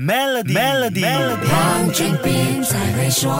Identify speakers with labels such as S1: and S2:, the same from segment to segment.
S1: Melody，Melody，让俊斌在会说。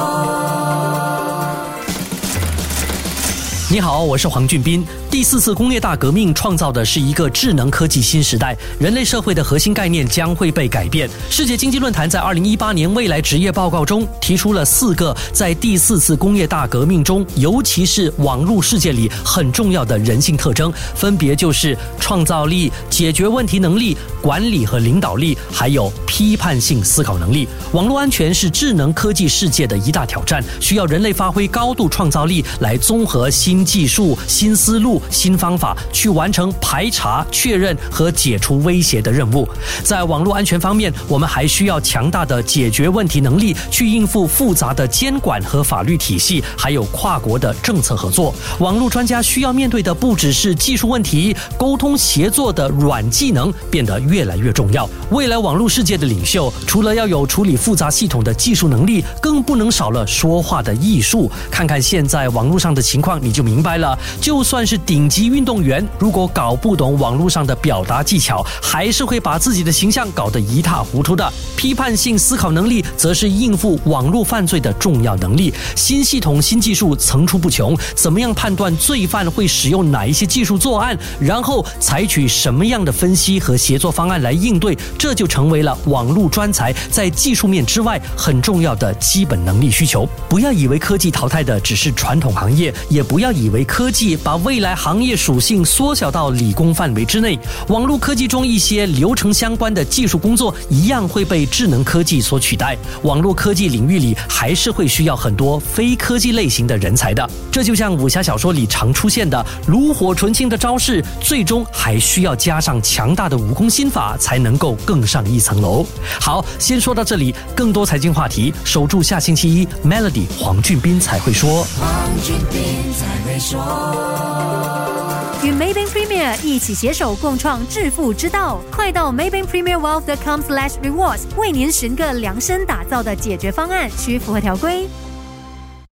S1: 你好，我是黄俊斌。第四次工业大革命创造的是一个智能科技新时代，人类社会的核心概念将会被改变。世界经济论坛在二零一八年未来职业报告中提出了四个在第四次工业大革命中，尤其是网络世界里很重要的人性特征，分别就是创造力、解决问题能力、管理和领导力，还有批判性思考能力。网络安全是智能科技世界的一大挑战，需要人类发挥高度创造力来综合新。技术、新思路、新方法，去完成排查、确认和解除威胁的任务。在网络安全方面，我们还需要强大的解决问题能力，去应付复杂的监管和法律体系，还有跨国的政策合作。网络专家需要面对的不只是技术问题，沟通协作的软技能变得越来越重要。未来网络世界的领袖，除了要有处理复杂系统的技术能力，更不能少了说话的艺术。看看现在网络上的情况，你就。明白了，就算是顶级运动员，如果搞不懂网络上的表达技巧，还是会把自己的形象搞得一塌糊涂的。批判性思考能力，则是应付网络犯罪的重要能力。新系统、新技术层出不穷，怎么样判断罪犯会使用哪一些技术作案，然后采取什么样的分析和协作方案来应对，这就成为了网络专才在技术面之外很重要的基本能力需求。不要以为科技淘汰的只是传统行业，也不要。以为科技把未来行业属性缩小到理工范围之内，网络科技中一些流程相关的技术工作一样会被智能科技所取代。网络科技领域里还是会需要很多非科技类型的人才的。这就像武侠小说里常出现的炉火纯青的招式，最终还需要加上强大的武功心法才能够更上一层楼。好，先说到这里，更多财经话题，守住下星期一，Melody 黄俊斌才会说。
S2: 与 Maybank Premier 一起携手共创致富之道，快到 Maybank Premier Wealth.com/slash rewards 为您寻个量身打造的解决方案，需符合条规。